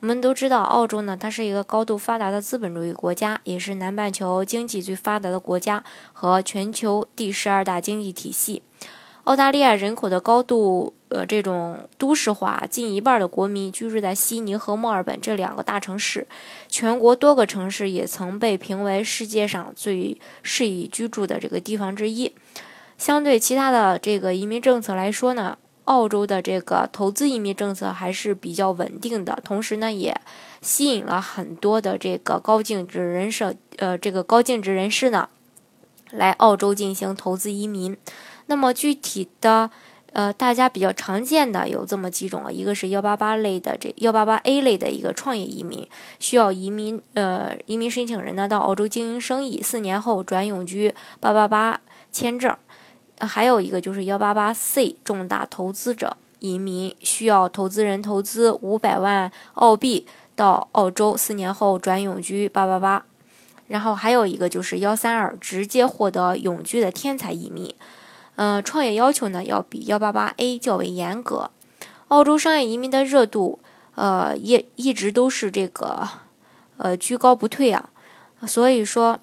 我们都知道，澳洲呢，它是一个高度发达的资本主义国家，也是南半球经济最发达的国家和全球第十二大经济体系。澳大利亚人口的高度呃这种都市化，近一半的国民居住在悉尼和墨尔本这两个大城市。全国多个城市也曾被评为世界上最适宜居住的这个地方之一。相对其他的这个移民政策来说呢？澳洲的这个投资移民政策还是比较稳定的，同时呢，也吸引了很多的这个高净值人士，呃，这个高净值人士呢，来澳洲进行投资移民。那么具体的，呃，大家比较常见的有这么几种啊，一个是幺八八类的这幺八八 A 类的一个创业移民，需要移民，呃，移民申请人呢到澳洲经营生意，四年后转永居八八八签证。呃还有一个就是幺八八 C 重大投资者移民，需要投资人投资五百万澳币到澳洲，四年后转永居八八八。然后还有一个就是幺三二直接获得永居的天才移民，嗯，创业要求呢要比幺八八 A 较为严格。澳洲商业移民的热度，呃，也一直都是这个，呃，居高不退啊。所以说，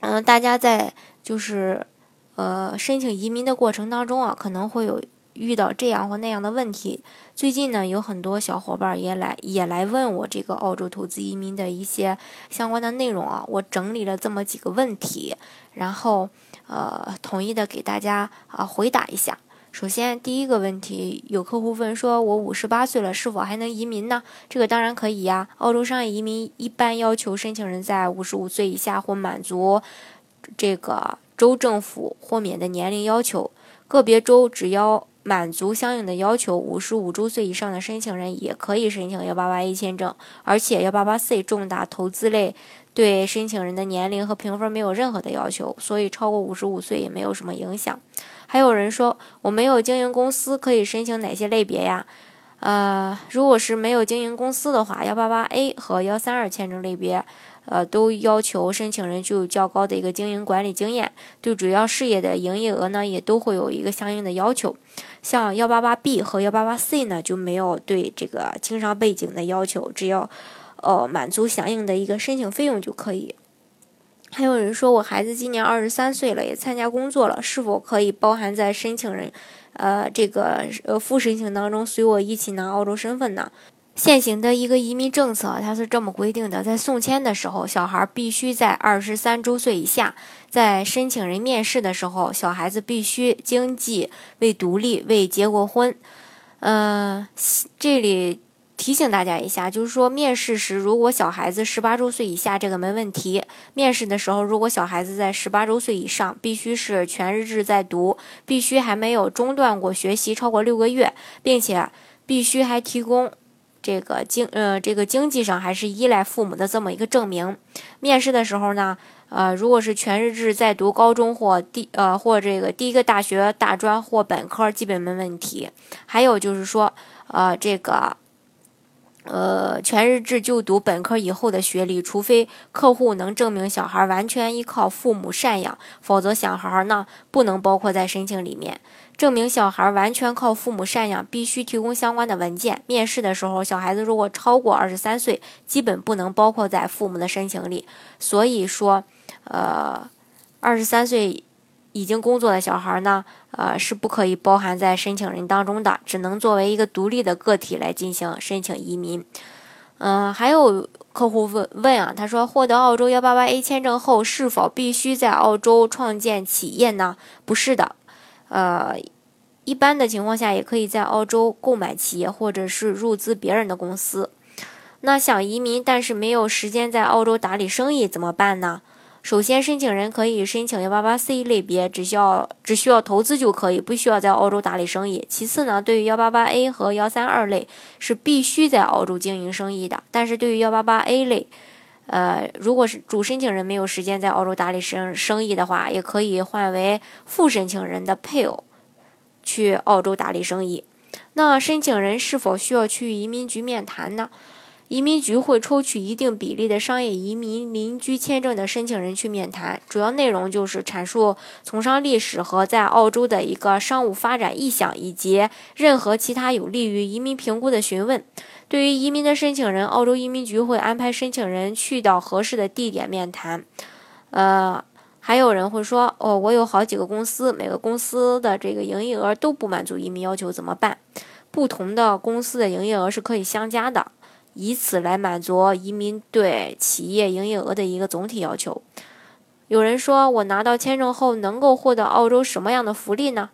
嗯，大家在就是。呃，申请移民的过程当中啊，可能会有遇到这样或那样的问题。最近呢，有很多小伙伴也来也来问我这个澳洲投资移民的一些相关的内容啊，我整理了这么几个问题，然后呃，统一的给大家啊回答一下。首先，第一个问题，有客户问说，我五十八岁了，是否还能移民呢？这个当然可以呀。澳洲商业移民一般要求申请人在五十五岁以下或满足这个。州政府豁免的年龄要求，个别州只要满足相应的要求，五十五周岁以上的申请人也可以申请幺八八 A 签证。而且幺八八 C 重大投资类对申请人的年龄和评分没有任何的要求，所以超过五十五岁也没有什么影响。还有人说我没有经营公司，可以申请哪些类别呀？呃，如果是没有经营公司的话，幺八八 A 和幺三二签证类别。呃，都要求申请人具有较高的一个经营管理经验，对主要事业的营业额呢，也都会有一个相应的要求。像幺八八 B 和幺八八 C 呢，就没有对这个经商背景的要求，只要呃满足相应的一个申请费用就可以。还有人说我孩子今年二十三岁了，也参加工作了，是否可以包含在申请人呃这个呃副申请当中，随我一起拿澳洲身份呢？现行的一个移民政策，它是这么规定的：在送签的时候，小孩必须在二十三周岁以下；在申请人面试的时候，小孩子必须经济未独立、未结过婚。呃，这里提醒大家一下，就是说面试时，如果小孩子十八周岁以下，这个没问题；面试的时候，如果小孩子在十八周岁以上，必须是全日制在读，必须还没有中断过学习超过六个月，并且必须还提供。这个经呃，这个经济上还是依赖父母的这么一个证明。面试的时候呢，呃，如果是全日制在读高中或第呃或这个第一个大学大专或本科，基本没问题。还有就是说，呃，这个。呃，全日制就读本科以后的学历，除非客户能证明小孩完全依靠父母赡养，否则小孩呢不能包括在申请里面。证明小孩完全靠父母赡养，必须提供相关的文件。面试的时候，小孩子如果超过二十三岁，基本不能包括在父母的申请里。所以说，呃，二十三岁。已经工作的小孩呢，呃，是不可以包含在申请人当中的，只能作为一个独立的个体来进行申请移民。嗯，还有客户问问啊，他说获得澳洲幺八八 A 签证后，是否必须在澳洲创建企业呢？不是的，呃，一般的情况下也可以在澳洲购买企业或者是入资别人的公司。那想移民但是没有时间在澳洲打理生意怎么办呢？首先，申请人可以申请幺八八 C 类别，只需要只需要投资就可以，不需要在澳洲打理生意。其次呢，对于幺八八 A 和幺三二类是必须在澳洲经营生意的，但是对于幺八八 A 类，呃，如果是主申请人没有时间在澳洲打理生生意的话，也可以换为副申请人的配偶去澳洲打理生意。那申请人是否需要去移民局面谈呢？移民局会抽取一定比例的商业移民邻居签证的申请人去面谈，主要内容就是阐述从商历史和在澳洲的一个商务发展意向，以及任何其他有利于移民评估的询问。对于移民的申请人，澳洲移民局会安排申请人去到合适的地点面谈。呃，还有人会说，哦，我有好几个公司，每个公司的这个营业额都不满足移民要求，怎么办？不同的公司的营业额是可以相加的。以此来满足移民对企业营业额的一个总体要求。有人说，我拿到签证后能够获得澳洲什么样的福利呢？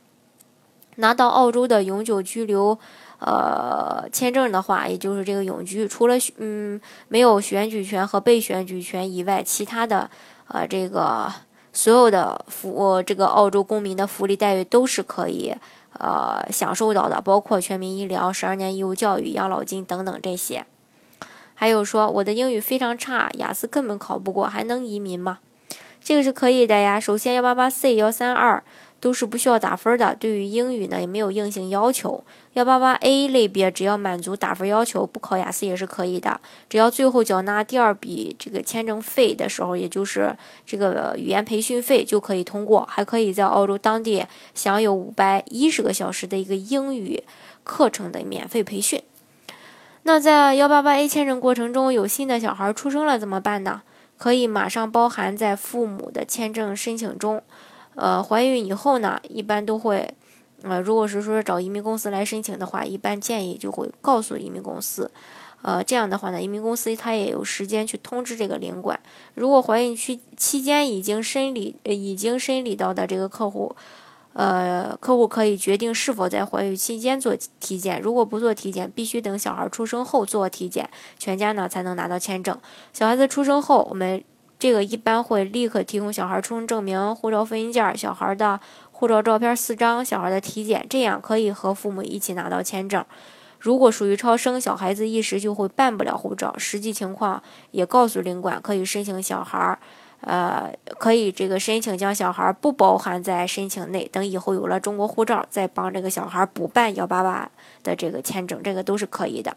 拿到澳洲的永久居留，呃，签证的话，也就是这个永居，除了嗯没有选举权和被选举权以外，其他的呃这个所有的福，这个澳洲公民的福利待遇都是可以呃享受到的，包括全民医疗、十二年义务教育、养老金等等这些。还有说我的英语非常差，雅思根本考不过，还能移民吗？这个是可以的呀。首先，幺八八 C、幺三二都是不需要打分的，对于英语呢也没有硬性要求。幺八八 A 类别只要满足打分要求，不考雅思也是可以的。只要最后缴纳第二笔这个签证费的时候，也就是这个语言培训费就可以通过，还可以在澳洲当地享有五百一十个小时的一个英语课程的免费培训。那在幺八八 A 签证过程中，有新的小孩出生了怎么办呢？可以马上包含在父母的签证申请中。呃，怀孕以后呢，一般都会，呃，如果是说找移民公司来申请的话，一般建议就会告诉移民公司，呃，这样的话呢，移民公司他也有时间去通知这个领馆。如果怀孕期期间已经申理，已经申理到的这个客户。呃，客户可以决定是否在怀孕期间做体检。如果不做体检，必须等小孩出生后做体检，全家呢才能拿到签证。小孩子出生后，我们这个一般会立刻提供小孩出生证明、护照复印件、小孩的护照照片四张、小孩的体检，这样可以和父母一起拿到签证。如果属于超生，小孩子一时就会办不了护照，实际情况也告诉领馆，可以申请小孩。呃，可以这个申请将小孩不包含在申请内，等以后有了中国护照，再帮这个小孩补办幺八八的这个签证，这个都是可以的。